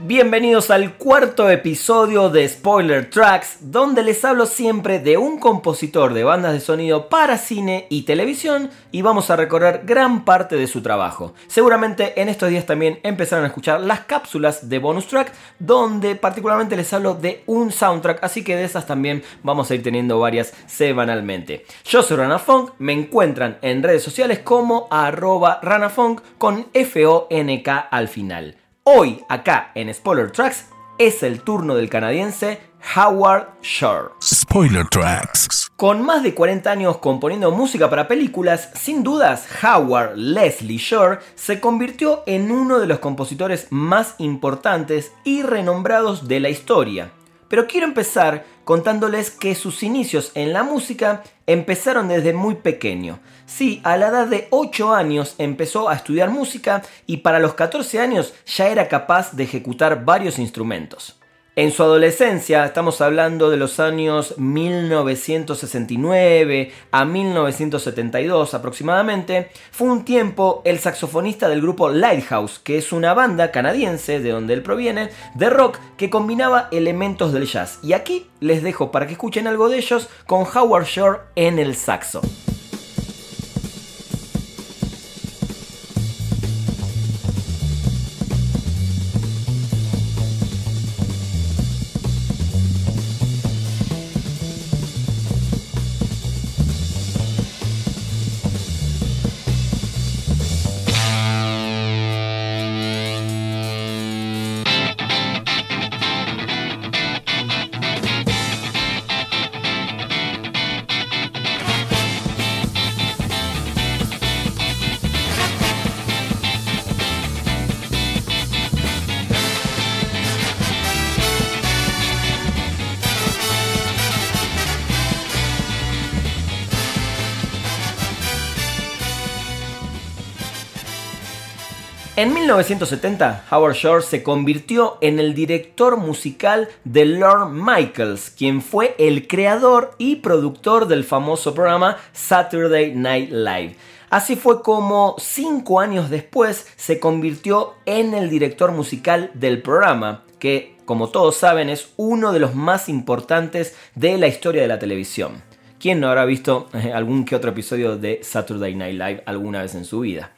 Bienvenidos al cuarto episodio de Spoiler Tracks, donde les hablo siempre de un compositor de bandas de sonido para cine y televisión y vamos a recorrer gran parte de su trabajo. Seguramente en estos días también empezaron a escuchar las cápsulas de bonus track, donde particularmente les hablo de un soundtrack, así que de esas también vamos a ir teniendo varias semanalmente. Yo soy Rana Funk, me encuentran en redes sociales como arroba ranafunk con F-O-N-K al final. Hoy, acá en Spoiler Tracks, es el turno del canadiense Howard Shore. Spoiler Tracks. Con más de 40 años componiendo música para películas, sin dudas Howard Leslie Shore se convirtió en uno de los compositores más importantes y renombrados de la historia. Pero quiero empezar contándoles que sus inicios en la música empezaron desde muy pequeño. Sí, a la edad de 8 años empezó a estudiar música y para los 14 años ya era capaz de ejecutar varios instrumentos. En su adolescencia, estamos hablando de los años 1969 a 1972 aproximadamente, fue un tiempo el saxofonista del grupo Lighthouse, que es una banda canadiense de donde él proviene, de rock que combinaba elementos del jazz. Y aquí les dejo para que escuchen algo de ellos con Howard Shore en el saxo. 1970, Howard Shore se convirtió en el director musical de Lorne Michaels, quien fue el creador y productor del famoso programa Saturday Night Live. Así fue como cinco años después se convirtió en el director musical del programa, que como todos saben es uno de los más importantes de la historia de la televisión. ¿Quién no habrá visto eh, algún que otro episodio de Saturday Night Live alguna vez en su vida?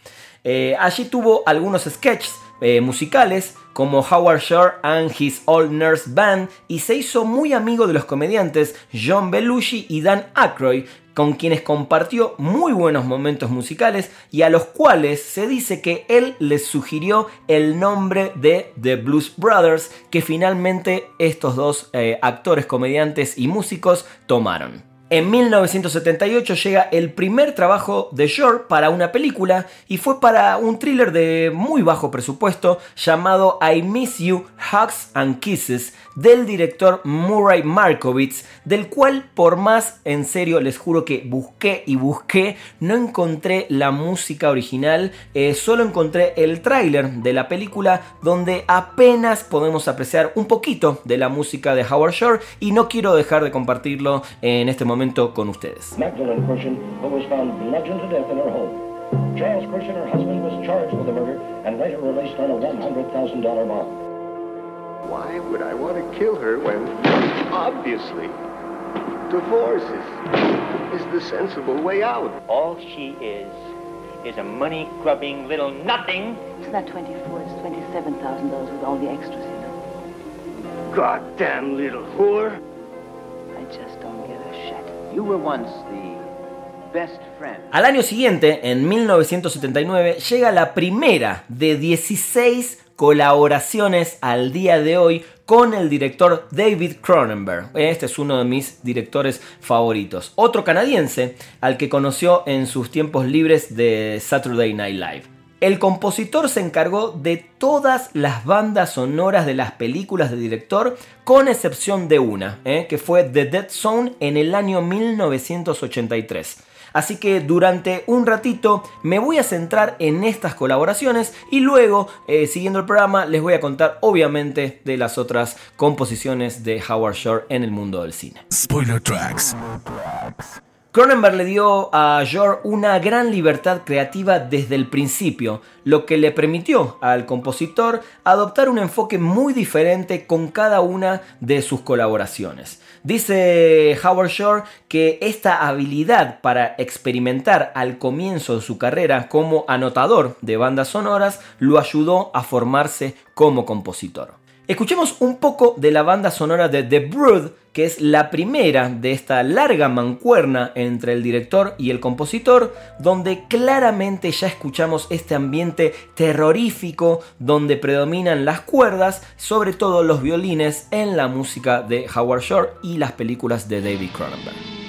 Eh, allí tuvo algunos sketches eh, musicales como Howard Shore and His Old Nurse Band y se hizo muy amigo de los comediantes John Belushi y Dan Aykroyd con quienes compartió muy buenos momentos musicales y a los cuales se dice que él les sugirió el nombre de The Blues Brothers que finalmente estos dos eh, actores, comediantes y músicos tomaron. En 1978 llega el primer trabajo de Shore para una película y fue para un thriller de muy bajo presupuesto llamado I Miss You, Hugs and Kisses del director Murray Markovitz, del cual por más en serio les juro que busqué y busqué, no encontré la música original, eh, solo encontré el tráiler de la película donde apenas podemos apreciar un poquito de la música de Howard Shore y no quiero dejar de compartirlo en este momento con ustedes. Crushing, her husband, was charged with the murder and later released on a $100,000 bond. Why would I want to kill her when, obviously, divorce is, is the sensible way out? All she is is a money-grubbing little nothing. It's not 24, it's $27,000 with all the extras, you know. Goddamn little whore. I just don't give a shit. You were once the best friend. Al año siguiente, en 1979, llega la primera de 16 colaboraciones al día de hoy con el director David Cronenberg. Este es uno de mis directores favoritos. Otro canadiense al que conoció en sus tiempos libres de Saturday Night Live. El compositor se encargó de todas las bandas sonoras de las películas del director, con excepción de una, ¿eh? que fue The Dead Zone en el año 1983. Así que durante un ratito me voy a centrar en estas colaboraciones y luego, eh, siguiendo el programa, les voy a contar obviamente de las otras composiciones de Howard Shore en el mundo del cine. Spoiler Tracks. Cronenberg le dio a Shore una gran libertad creativa desde el principio, lo que le permitió al compositor adoptar un enfoque muy diferente con cada una de sus colaboraciones. Dice Howard Shore que esta habilidad para experimentar al comienzo de su carrera como anotador de bandas sonoras lo ayudó a formarse como compositor. Escuchemos un poco de la banda sonora de The Brood, que es la primera de esta larga mancuerna entre el director y el compositor, donde claramente ya escuchamos este ambiente terrorífico donde predominan las cuerdas, sobre todo los violines en la música de Howard Shore y las películas de David Cronenberg.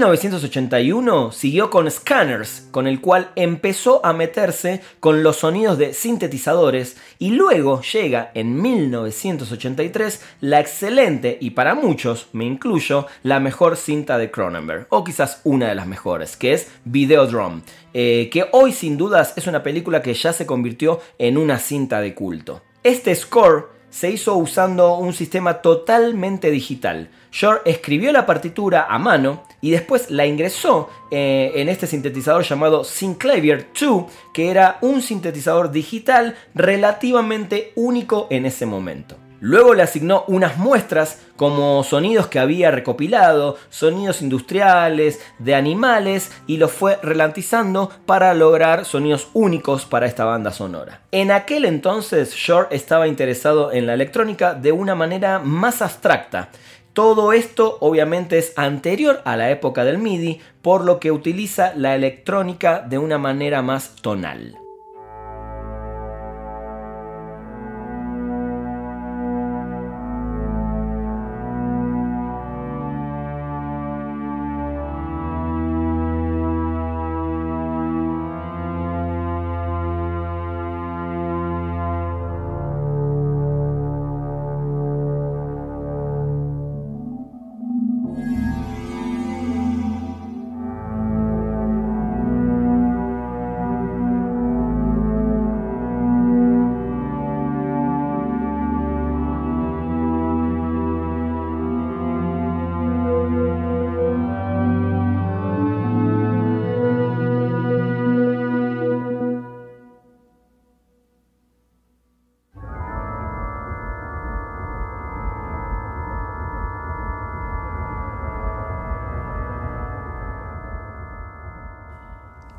1981 siguió con Scanners, con el cual empezó a meterse con los sonidos de sintetizadores y luego llega en 1983 la excelente y para muchos, me incluyo, la mejor cinta de Cronenberg, o quizás una de las mejores, que es Videodrome, eh, que hoy sin dudas es una película que ya se convirtió en una cinta de culto. Este score se hizo usando un sistema totalmente digital. Shore escribió la partitura a mano y después la ingresó eh, en este sintetizador llamado Synclavier 2, que era un sintetizador digital relativamente único en ese momento. Luego le asignó unas muestras como sonidos que había recopilado, sonidos industriales, de animales, y los fue relantizando para lograr sonidos únicos para esta banda sonora. En aquel entonces Shore estaba interesado en la electrónica de una manera más abstracta. Todo esto obviamente es anterior a la época del MIDI, por lo que utiliza la electrónica de una manera más tonal.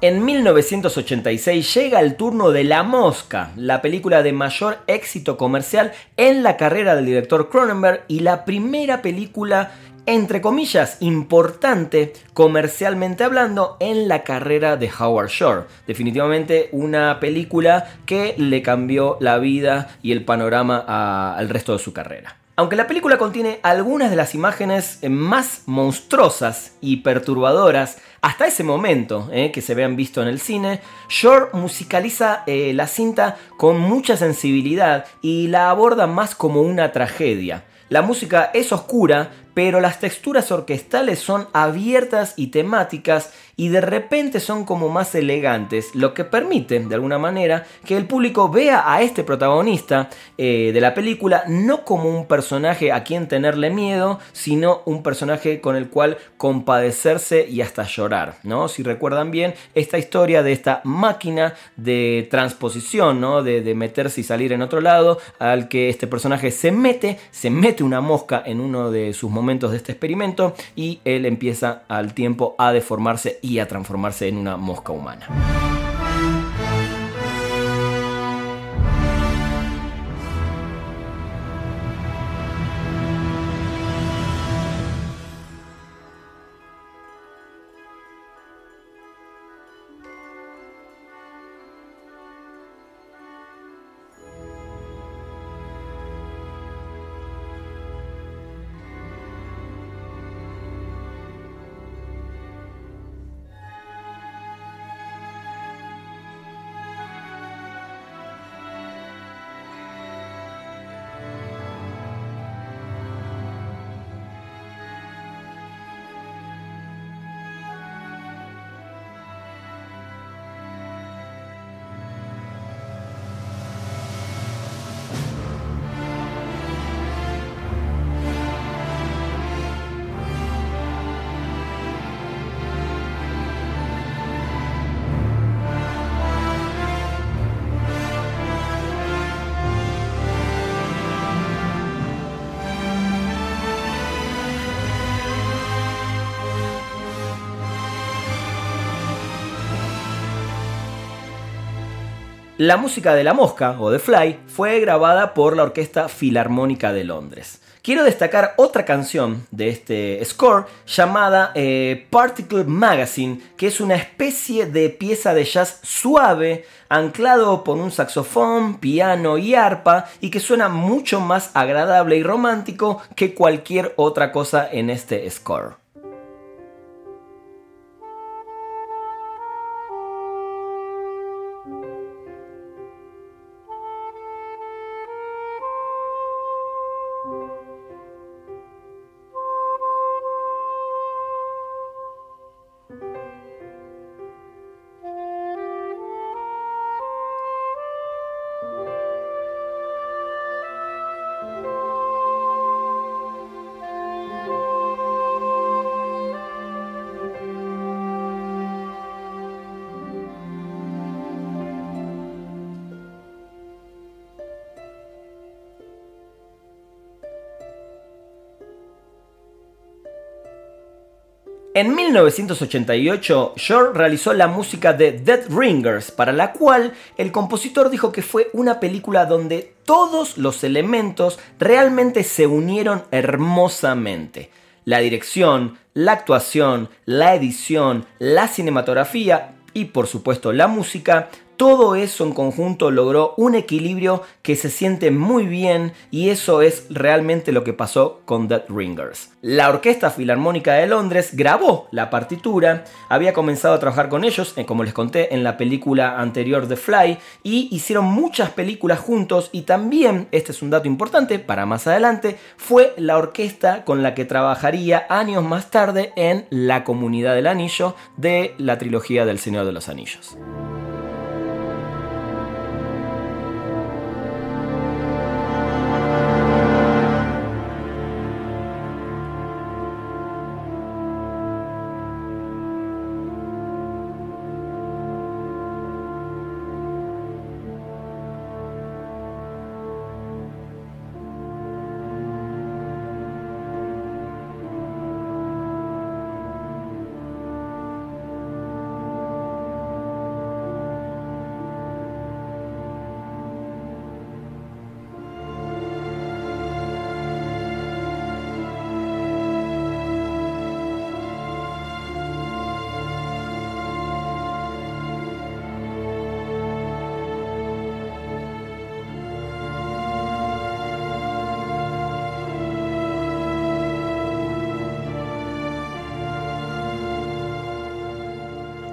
En 1986 llega el turno de La Mosca, la película de mayor éxito comercial en la carrera del director Cronenberg y la primera película, entre comillas, importante comercialmente hablando en la carrera de Howard Shore. Definitivamente una película que le cambió la vida y el panorama al resto de su carrera. Aunque la película contiene algunas de las imágenes más monstruosas y perturbadoras hasta ese momento eh, que se vean visto en el cine, Shore musicaliza eh, la cinta con mucha sensibilidad y la aborda más como una tragedia. La música es oscura, pero las texturas orquestales son abiertas y temáticas y de repente son como más elegantes, lo que permite de alguna manera que el público vea a este protagonista eh, de la película no como un personaje a quien tenerle miedo, sino un personaje con el cual compadecerse y hasta llorar, ¿no? Si recuerdan bien esta historia de esta máquina de transposición, ¿no? De, de meterse y salir en otro lado, al que este personaje se mete, se mete una mosca en uno de sus momentos de este experimento y él empieza al tiempo a deformarse y a transformarse en una mosca humana. La música de La Mosca o The Fly fue grabada por la Orquesta Filarmónica de Londres. Quiero destacar otra canción de este score llamada eh, Particle Magazine, que es una especie de pieza de jazz suave, anclado por un saxofón, piano y arpa, y que suena mucho más agradable y romántico que cualquier otra cosa en este score. En 1988, Shore realizó la música de Dead Ringers, para la cual el compositor dijo que fue una película donde todos los elementos realmente se unieron hermosamente. La dirección, la actuación, la edición, la cinematografía y por supuesto la música todo eso en conjunto logró un equilibrio que se siente muy bien y eso es realmente lo que pasó con Dead Ringers. La Orquesta Filarmónica de Londres grabó la partitura, había comenzado a trabajar con ellos, eh, como les conté en la película anterior The Fly, y hicieron muchas películas juntos y también, este es un dato importante para más adelante, fue la orquesta con la que trabajaría años más tarde en La Comunidad del Anillo de la trilogía del Señor de los Anillos.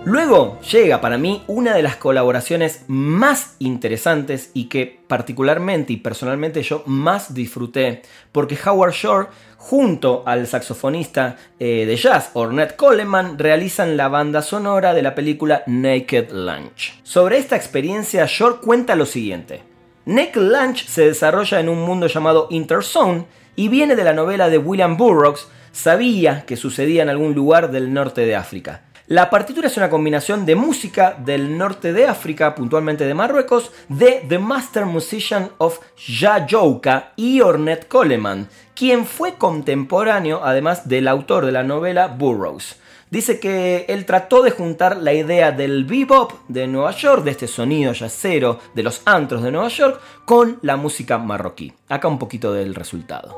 Luego llega para mí una de las colaboraciones más interesantes y que particularmente y personalmente yo más disfruté, porque Howard Shore junto al saxofonista eh, de jazz Ornette Coleman realizan la banda sonora de la película Naked Lunch. Sobre esta experiencia Shore cuenta lo siguiente. Naked Lunch se desarrolla en un mundo llamado Interzone y viene de la novela de William Burroughs, sabía que sucedía en algún lugar del norte de África. La partitura es una combinación de música del norte de África, puntualmente de Marruecos, de The Master Musician of Jajouka y Ornette Coleman, quien fue contemporáneo además del autor de la novela Burroughs. Dice que él trató de juntar la idea del bebop de Nueva York, de este sonido yacero de los antros de Nueva York, con la música marroquí. Acá un poquito del resultado.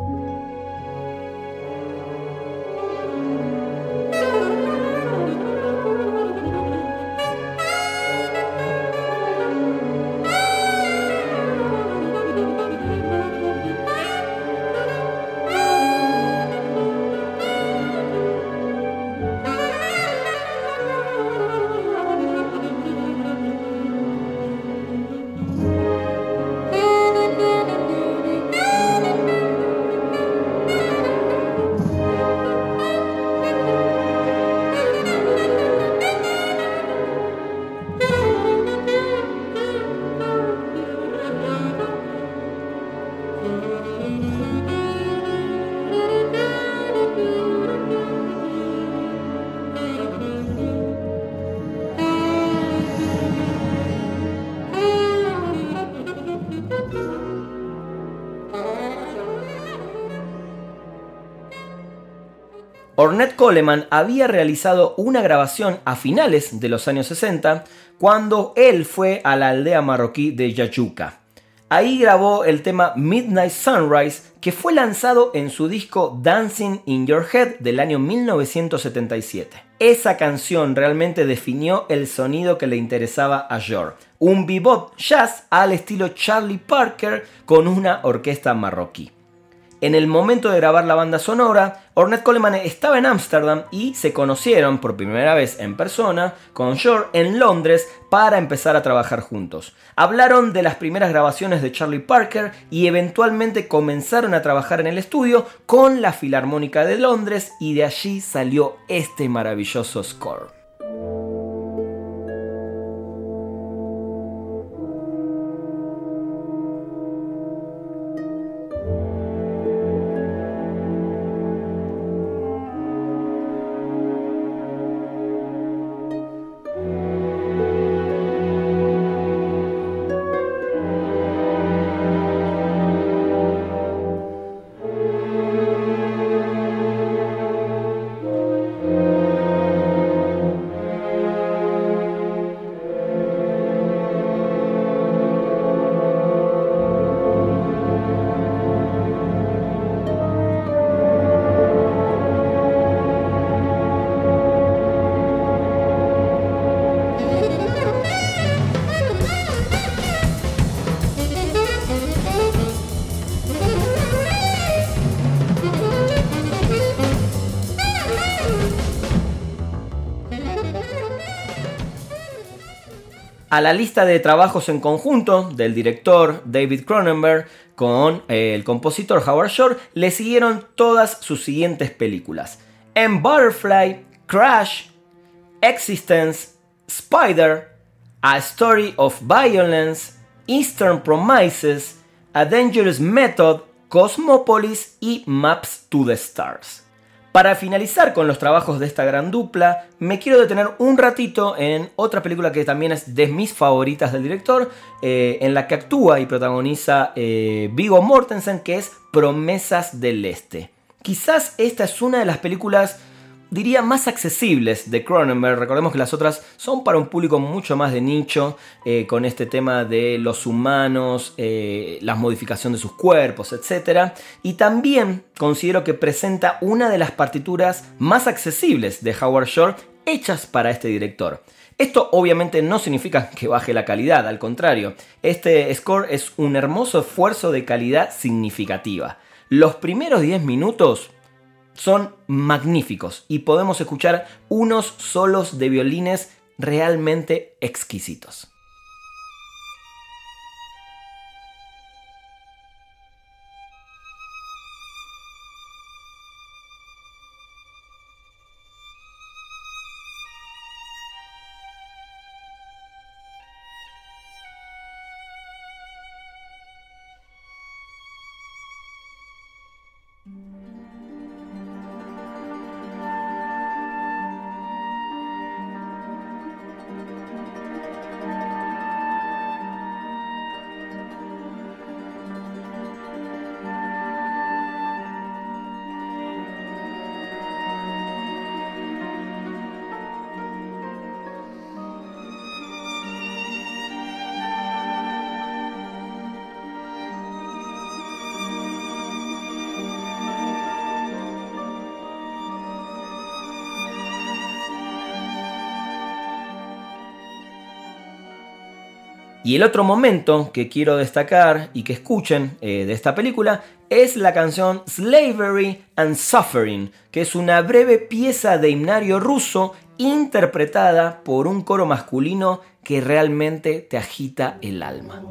Coleman había realizado una grabación a finales de los años 60 cuando él fue a la aldea marroquí de Yayuca. Ahí grabó el tema Midnight Sunrise que fue lanzado en su disco Dancing in Your Head del año 1977. Esa canción realmente definió el sonido que le interesaba a George. Un bebop jazz al estilo Charlie Parker con una orquesta marroquí. En el momento de grabar la banda sonora, Ornette Coleman estaba en Ámsterdam y se conocieron por primera vez en persona con Shore en Londres para empezar a trabajar juntos. Hablaron de las primeras grabaciones de Charlie Parker y eventualmente comenzaron a trabajar en el estudio con la Filarmónica de Londres y de allí salió este maravilloso score. A la lista de trabajos en conjunto del director David Cronenberg con eh, el compositor Howard Shore le siguieron todas sus siguientes películas. En Butterfly, Crash, Existence, Spider, A Story of Violence, Eastern Promises, A Dangerous Method, Cosmopolis y Maps to the Stars. Para finalizar con los trabajos de esta gran dupla, me quiero detener un ratito en otra película que también es de mis favoritas del director, eh, en la que actúa y protagoniza eh, Vigo Mortensen, que es Promesas del Este. Quizás esta es una de las películas diría, más accesibles de Cronenberg. Recordemos que las otras son para un público mucho más de nicho, eh, con este tema de los humanos, eh, la modificación de sus cuerpos, etc. Y también considero que presenta una de las partituras más accesibles de Howard Shore hechas para este director. Esto obviamente no significa que baje la calidad, al contrario, este score es un hermoso esfuerzo de calidad significativa. Los primeros 10 minutos son magníficos y podemos escuchar unos solos de violines realmente exquisitos. Y el otro momento que quiero destacar y que escuchen eh, de esta película es la canción Slavery and Suffering, que es una breve pieza de himnario ruso interpretada por un coro masculino que realmente te agita el alma.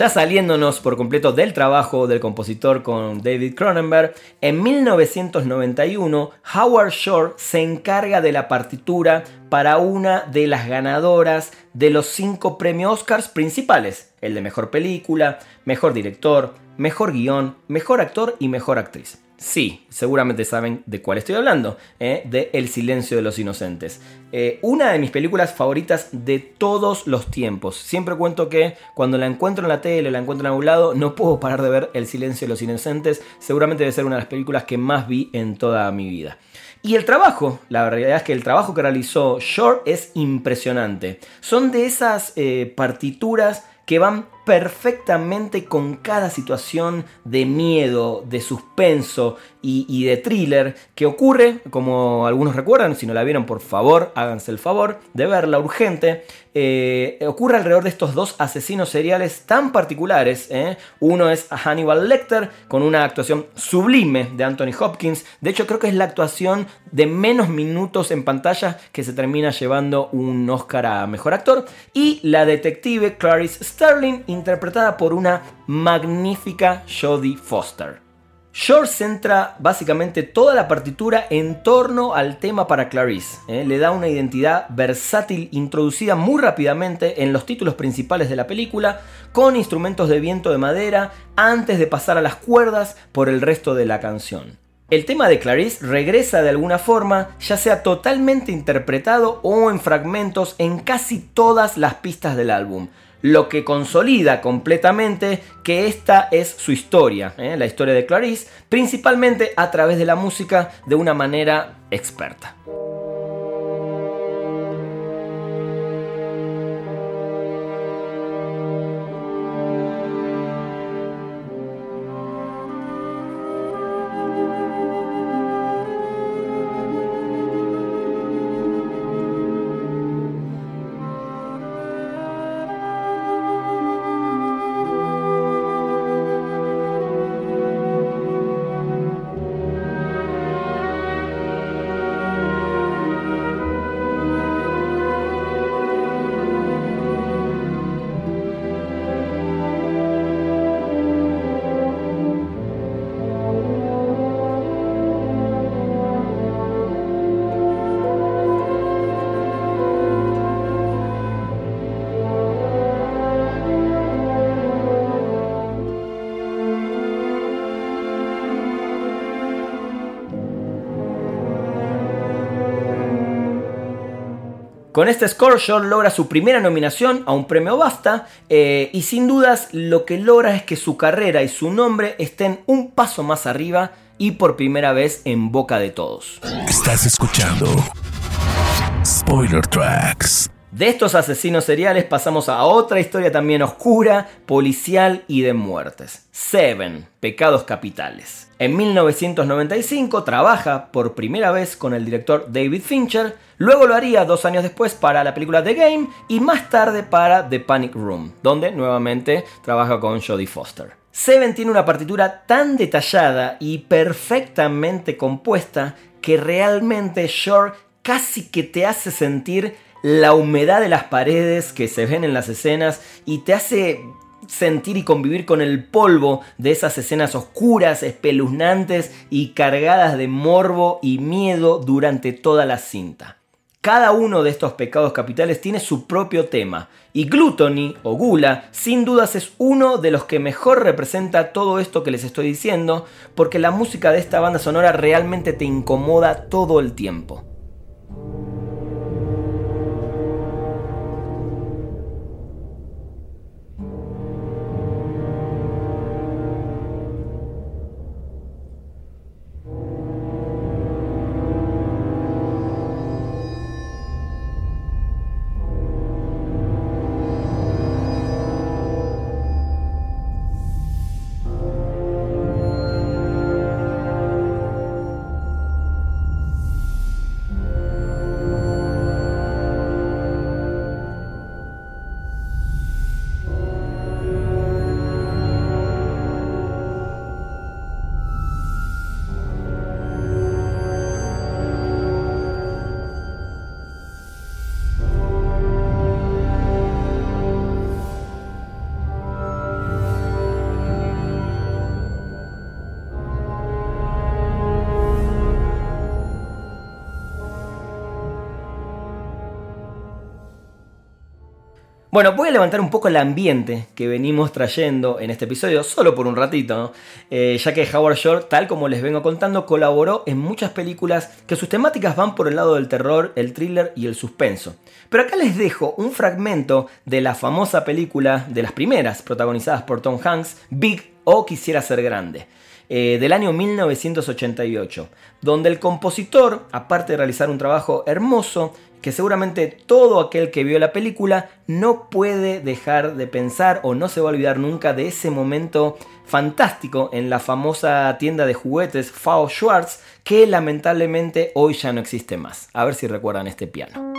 Ya saliéndonos por completo del trabajo del compositor con David Cronenberg, en 1991 Howard Shore se encarga de la partitura para una de las ganadoras de los cinco premios Oscars principales, el de mejor película, mejor director, mejor guion, mejor actor y mejor actriz. Sí, seguramente saben de cuál estoy hablando, ¿eh? de El silencio de los inocentes. Eh, una de mis películas favoritas de todos los tiempos. Siempre cuento que cuando la encuentro en la tele, la encuentro en algún lado, no puedo parar de ver El silencio de los inocentes. Seguramente debe ser una de las películas que más vi en toda mi vida. Y el trabajo, la realidad es que el trabajo que realizó Shore es impresionante. Son de esas eh, partituras que van perfectamente con cada situación de miedo, de suspenso y, de thriller que ocurre, como algunos recuerdan, si no la vieron por favor, háganse el favor de verla urgente, eh, ocurre alrededor de estos dos asesinos seriales tan particulares. ¿eh? Uno es Hannibal Lecter, con una actuación sublime de Anthony Hopkins, de hecho creo que es la actuación de menos minutos en pantalla que se termina llevando un Oscar a Mejor Actor, y la detective Clarice Sterling, interpretada por una magnífica Jodie Foster. Shore centra básicamente toda la partitura en torno al tema para Clarice. ¿eh? Le da una identidad versátil introducida muy rápidamente en los títulos principales de la película, con instrumentos de viento de madera, antes de pasar a las cuerdas por el resto de la canción. El tema de Clarice regresa de alguna forma, ya sea totalmente interpretado o en fragmentos en casi todas las pistas del álbum lo que consolida completamente que esta es su historia, ¿eh? la historia de Clarice, principalmente a través de la música de una manera experta. Con este score, Shore logra su primera nominación a un premio BAFTA eh, y sin dudas lo que logra es que su carrera y su nombre estén un paso más arriba y por primera vez en boca de todos. Estás escuchando Spoiler Tracks. De estos asesinos seriales pasamos a otra historia también oscura, policial y de muertes. Seven, Pecados Capitales. En 1995 trabaja por primera vez con el director David Fincher, luego lo haría dos años después para la película The Game y más tarde para The Panic Room, donde nuevamente trabaja con Jodie Foster. Seven tiene una partitura tan detallada y perfectamente compuesta que realmente Shore casi que te hace sentir la humedad de las paredes que se ven en las escenas y te hace sentir y convivir con el polvo de esas escenas oscuras, espeluznantes y cargadas de morbo y miedo durante toda la cinta. Cada uno de estos pecados capitales tiene su propio tema, y Gluttony o Gula sin dudas es uno de los que mejor representa todo esto que les estoy diciendo, porque la música de esta banda sonora realmente te incomoda todo el tiempo. Bueno, voy a levantar un poco el ambiente que venimos trayendo en este episodio, solo por un ratito, eh, ya que Howard Shore, tal como les vengo contando, colaboró en muchas películas que sus temáticas van por el lado del terror, el thriller y el suspenso. Pero acá les dejo un fragmento de la famosa película de las primeras, protagonizadas por Tom Hanks, Big o Quisiera ser grande. Eh, del año 1988, donde el compositor, aparte de realizar un trabajo hermoso, que seguramente todo aquel que vio la película no puede dejar de pensar o no se va a olvidar nunca de ese momento fantástico en la famosa tienda de juguetes Fao Schwartz que lamentablemente hoy ya no existe más. A ver si recuerdan este piano.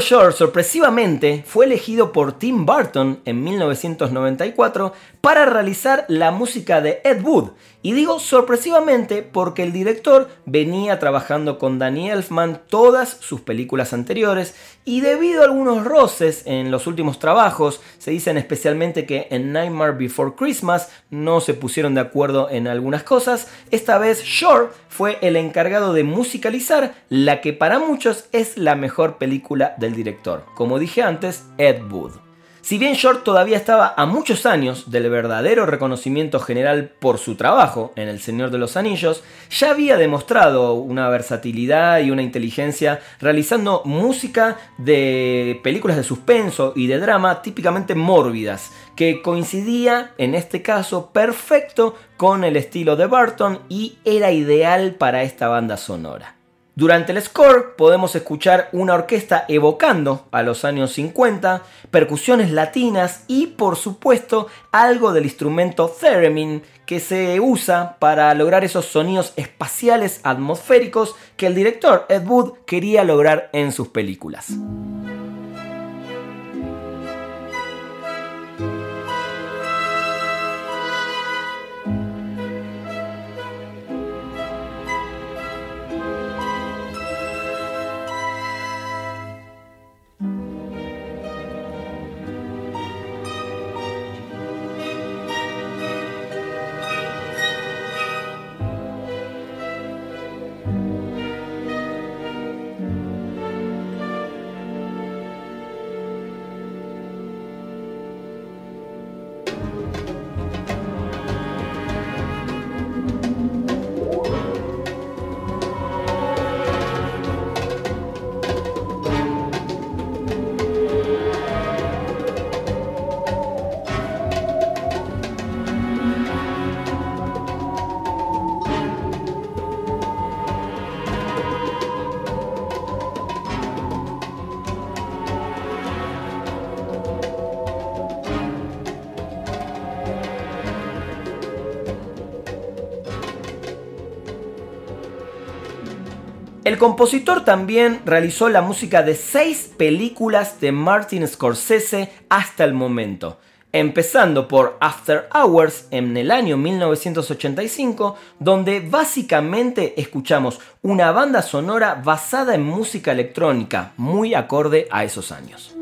Shore sorpresivamente fue elegido por Tim Burton en 1994 para realizar la música de Ed Wood. Y digo sorpresivamente porque el director venía trabajando con Danny Elfman todas sus películas anteriores y debido a algunos roces en los últimos trabajos, se dicen especialmente que en Nightmare Before Christmas no se pusieron de acuerdo en algunas cosas, esta vez Shore fue el encargado de musicalizar la que para muchos es la mejor película del director, como dije antes, Ed Wood. Si bien Short todavía estaba a muchos años del verdadero reconocimiento general por su trabajo en El Señor de los Anillos, ya había demostrado una versatilidad y una inteligencia realizando música de películas de suspenso y de drama típicamente mórbidas, que coincidía en este caso perfecto con el estilo de Burton y era ideal para esta banda sonora. Durante el score podemos escuchar una orquesta evocando a los años 50, percusiones latinas y por supuesto algo del instrumento theremin que se usa para lograr esos sonidos espaciales atmosféricos que el director Ed Wood quería lograr en sus películas. Compositor también realizó la música de seis películas de Martin Scorsese hasta el momento, empezando por After Hours en el año 1985, donde básicamente escuchamos una banda sonora basada en música electrónica, muy acorde a esos años.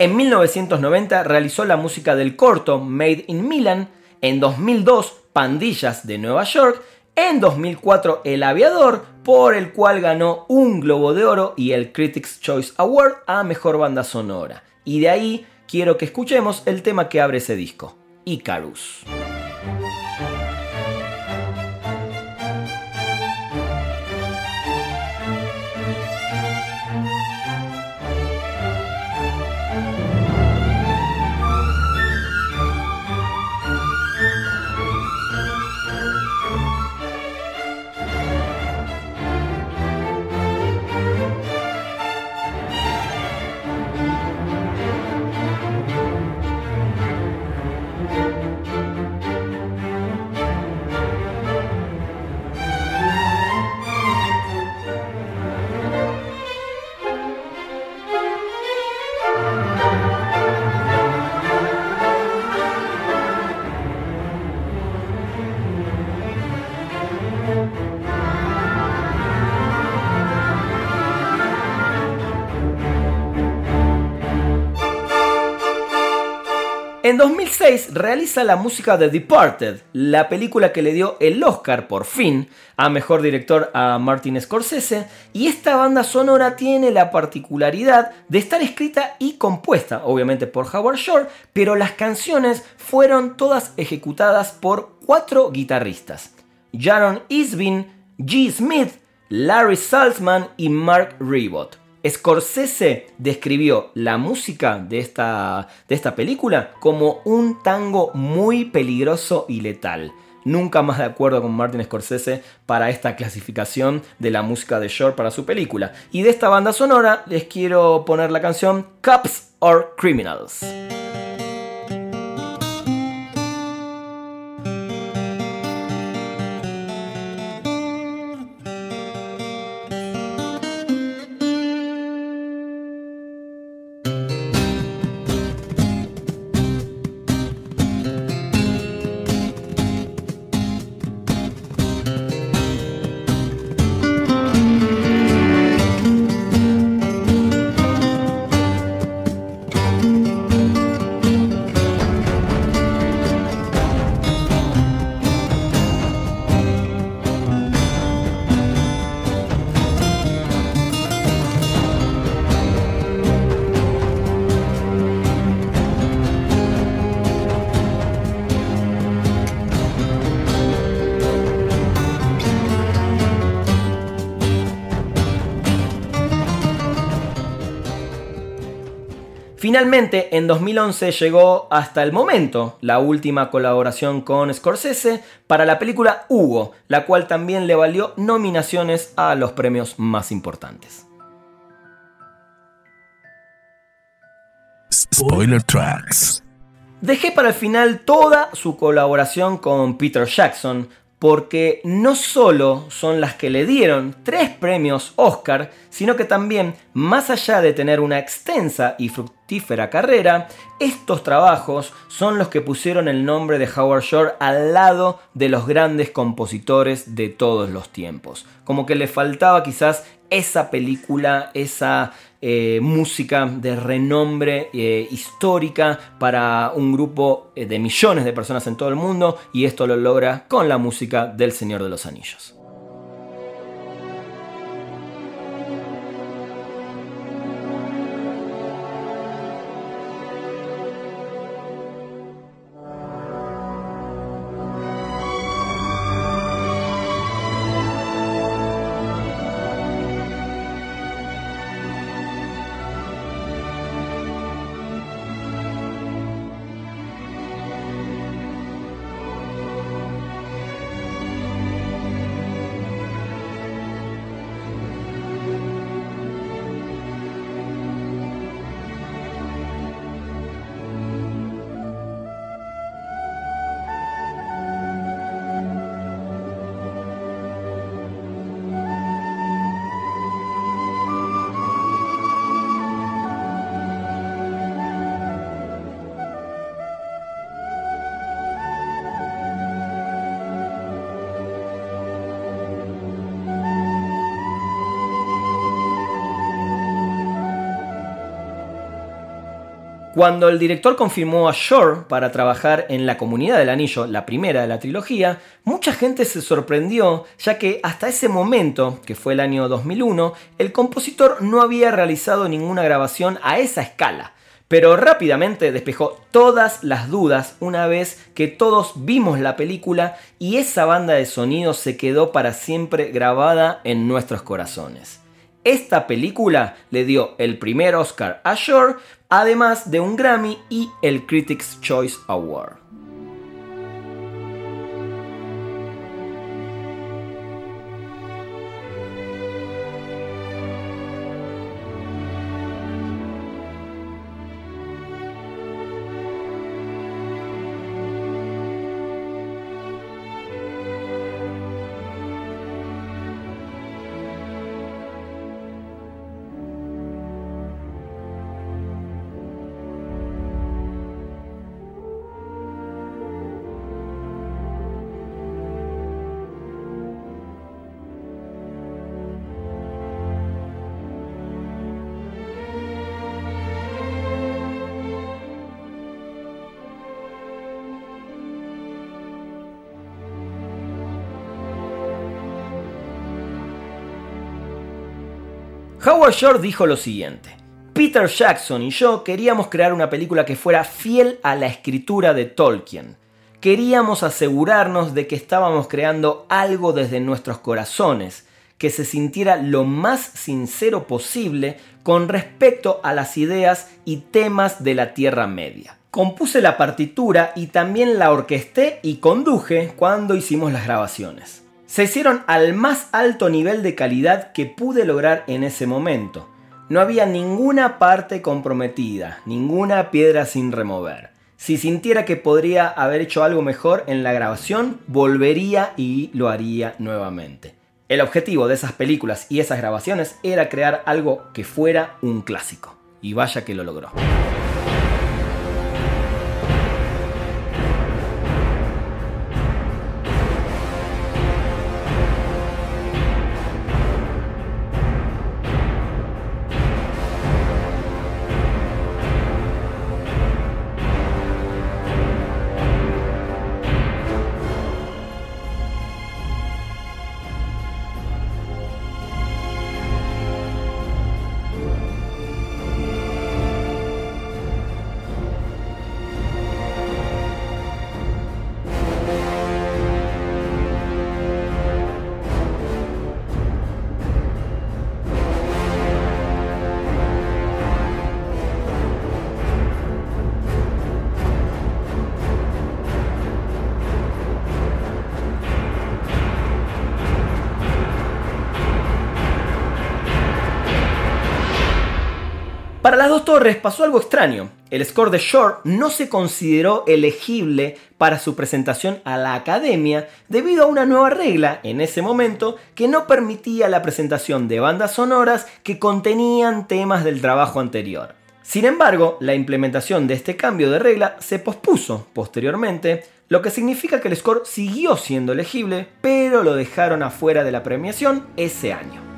En 1990 realizó la música del corto Made in Milan, en 2002 Pandillas de Nueva York, en 2004 El Aviador, por el cual ganó un Globo de Oro y el Critics Choice Award a Mejor Banda Sonora. Y de ahí quiero que escuchemos el tema que abre ese disco, Icarus. En 2006 realiza la música de Departed, la película que le dio el Oscar por fin a mejor director a Martin Scorsese, y esta banda sonora tiene la particularidad de estar escrita y compuesta, obviamente por Howard Shore, pero las canciones fueron todas ejecutadas por cuatro guitarristas: Jaron Isbin, G. Smith, Larry Salzman y Mark Ribot. Scorsese describió la música de esta, de esta película como un tango muy peligroso y letal. Nunca más de acuerdo con Martin Scorsese para esta clasificación de la música de Shore para su película. Y de esta banda sonora les quiero poner la canción Cops or Criminals. Finalmente, en 2011 llegó hasta el momento la última colaboración con Scorsese para la película Hugo, la cual también le valió nominaciones a los premios más importantes. Spoiler Tracks. Dejé para el final toda su colaboración con Peter Jackson, porque no solo son las que le dieron tres premios Oscar, sino que también, más allá de tener una extensa y fructífera carrera, estos trabajos son los que pusieron el nombre de Howard Shore al lado de los grandes compositores de todos los tiempos. Como que le faltaba quizás esa película, esa eh, música de renombre eh, histórica para un grupo eh, de millones de personas en todo el mundo y esto lo logra con la música del Señor de los Anillos. Cuando el director confirmó a Shore para trabajar en La Comunidad del Anillo, la primera de la trilogía, mucha gente se sorprendió, ya que hasta ese momento, que fue el año 2001, el compositor no había realizado ninguna grabación a esa escala. Pero rápidamente despejó todas las dudas una vez que todos vimos la película y esa banda de sonido se quedó para siempre grabada en nuestros corazones. Esta película le dio el primer Oscar a Shore, además de un Grammy y el Critics Choice Award. Howard Shore dijo lo siguiente. Peter Jackson y yo queríamos crear una película que fuera fiel a la escritura de Tolkien. Queríamos asegurarnos de que estábamos creando algo desde nuestros corazones. que se sintiera lo más sincero posible con respecto a las ideas y temas de la Tierra Media. Compuse la partitura y también la orquesté y conduje cuando hicimos las grabaciones. Se hicieron al más alto nivel de calidad que pude lograr en ese momento. No había ninguna parte comprometida, ninguna piedra sin remover. Si sintiera que podría haber hecho algo mejor en la grabación, volvería y lo haría nuevamente. El objetivo de esas películas y esas grabaciones era crear algo que fuera un clásico. Y vaya que lo logró. Las dos torres pasó algo extraño. El score de Shore no se consideró elegible para su presentación a la academia debido a una nueva regla en ese momento que no permitía la presentación de bandas sonoras que contenían temas del trabajo anterior. Sin embargo, la implementación de este cambio de regla se pospuso posteriormente, lo que significa que el score siguió siendo elegible, pero lo dejaron afuera de la premiación ese año.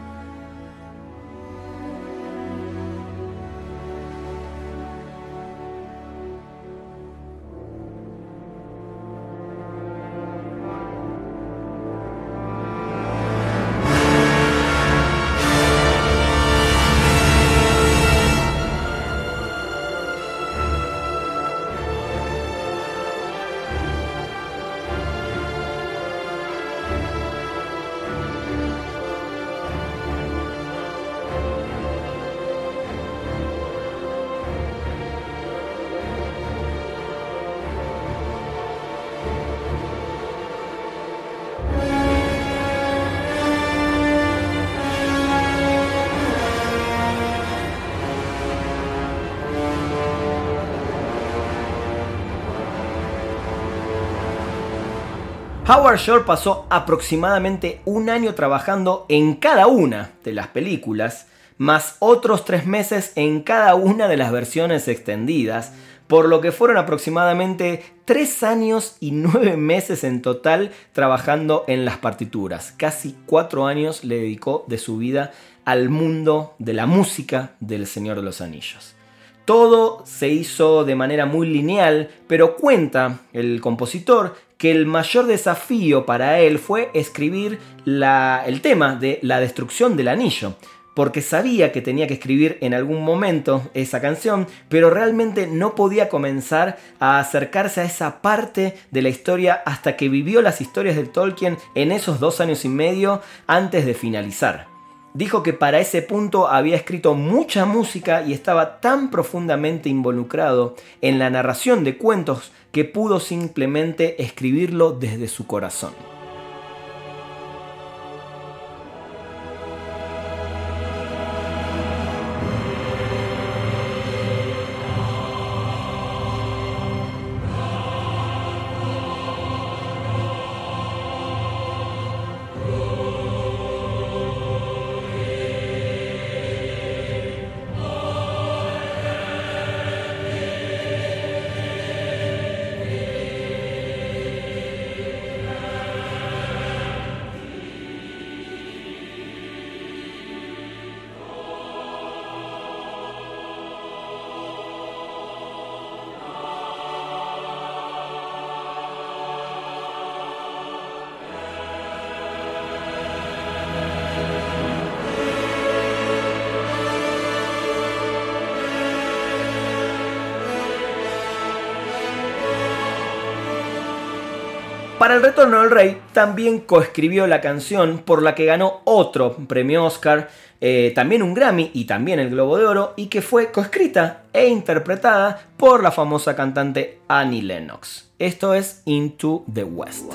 Howard Shore pasó aproximadamente un año trabajando en cada una de las películas, más otros tres meses en cada una de las versiones extendidas, por lo que fueron aproximadamente tres años y nueve meses en total trabajando en las partituras. Casi cuatro años le dedicó de su vida al mundo de la música del Señor de los Anillos. Todo se hizo de manera muy lineal, pero cuenta el compositor que el mayor desafío para él fue escribir el tema de la destrucción del anillo, porque sabía que tenía que escribir en algún momento esa canción, pero realmente no podía comenzar a acercarse a esa parte de la historia hasta que vivió las historias de Tolkien en esos dos años y medio antes de finalizar. Dijo que para ese punto había escrito mucha música y estaba tan profundamente involucrado en la narración de cuentos que pudo simplemente escribirlo desde su corazón. El Retorno del Rey también coescribió la canción por la que ganó otro premio Oscar, eh, también un Grammy y también el Globo de Oro, y que fue coescrita e interpretada por la famosa cantante Annie Lennox. Esto es Into the West.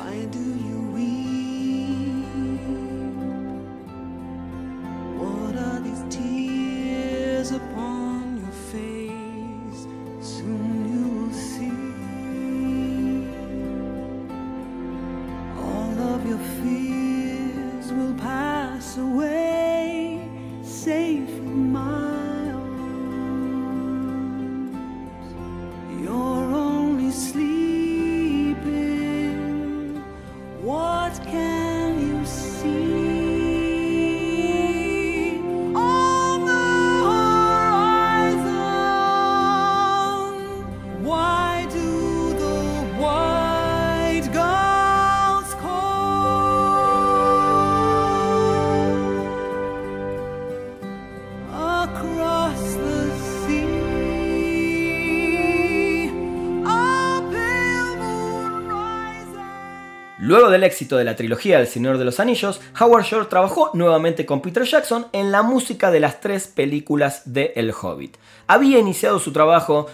Luego del éxito de la trilogía El Señor de los Anillos, Howard Shore trabajó nuevamente con Peter Jackson en la música de las tres películas de El Hobbit. Había iniciado su trabajo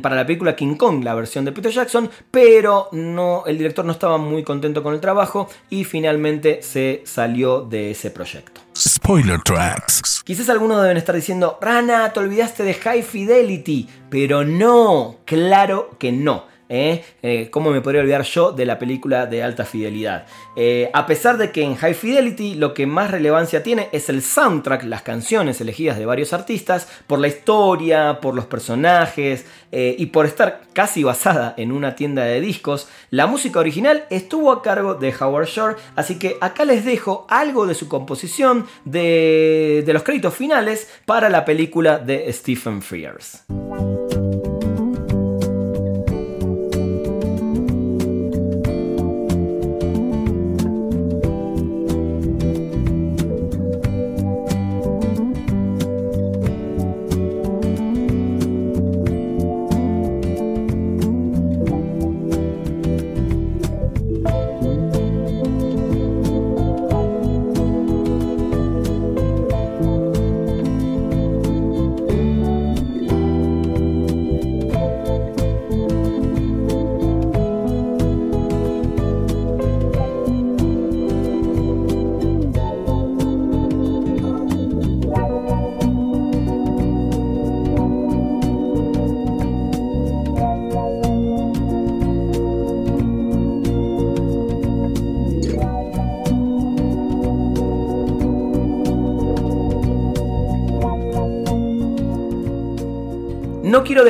para la película King Kong, la versión de Peter Jackson, pero no, el director no estaba muy contento con el trabajo y finalmente se salió de ese proyecto. Spoiler Tracks. Quizás algunos deben estar diciendo, Rana, te olvidaste de High Fidelity, pero no, claro que no. ¿Eh? ¿eh? cómo me podría olvidar yo de la película de alta fidelidad? Eh, a pesar de que en High Fidelity lo que más relevancia tiene es el soundtrack, las canciones elegidas de varios artistas, por la historia, por los personajes y por estar casi basada en una tienda de discos, la música original estuvo a cargo de Howard Shore, así que acá les dejo algo de su composición de, de los créditos finales para la película de Stephen Frears.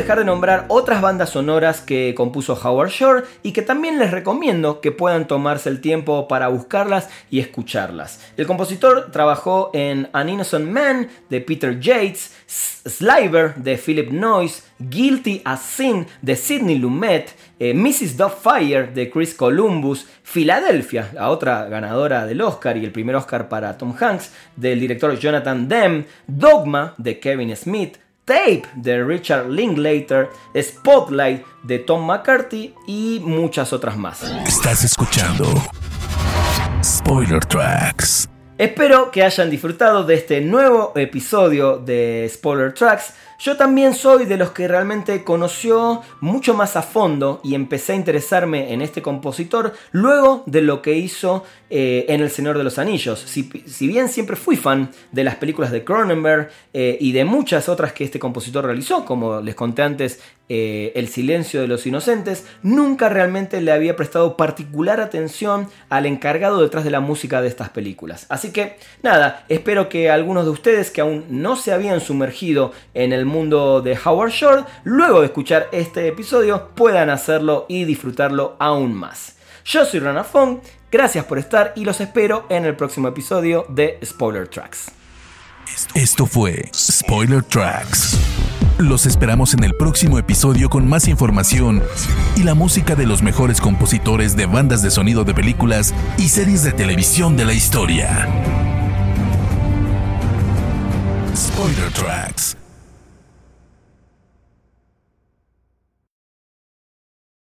Dejar de nombrar otras bandas sonoras que compuso Howard Shore y que también les recomiendo que puedan tomarse el tiempo para buscarlas y escucharlas. El compositor trabajó en An Innocent Man de Peter Yates, Sliver de Philip Noyce, Guilty as Sin de Sidney Lumet, eh, Mrs. Doubtfire de Chris Columbus, Philadelphia, la otra ganadora del Oscar y el primer Oscar para Tom Hanks, del director Jonathan Demme, Dogma de Kevin Smith, Tape de Richard Linklater, Spotlight de Tom McCarthy y muchas otras más. Estás escuchando Spoiler Tracks. Espero que hayan disfrutado de este nuevo episodio de Spoiler Tracks. Yo también soy de los que realmente conoció mucho más a fondo y empecé a interesarme en este compositor luego de lo que hizo eh, en El Señor de los Anillos. Si, bien siempre fui fan de las películas de Cronenberg eh, y de muchas otras que este compositor realizó, como les conté antes, eh, El Silencio de los Inocentes, nunca realmente le había prestado particular atención al encargado detrás de la música de estas películas. Así que nada, espero que algunos de ustedes que aún no se habían sumergido en el mundo de Howard Shore, luego de escuchar este episodio, puedan hacerlo y disfrutarlo aún más. Yo soy Rana Fong, gracias por estar y los espero en el próximo episodio de Spoiler Tracks. Esto fue Spoiler Tracks. Los esperamos en el próximo episodio con más información y la música de los mejores compositores de bandas de sonido de películas y series de televisión de la historia. Spoiler Tracks.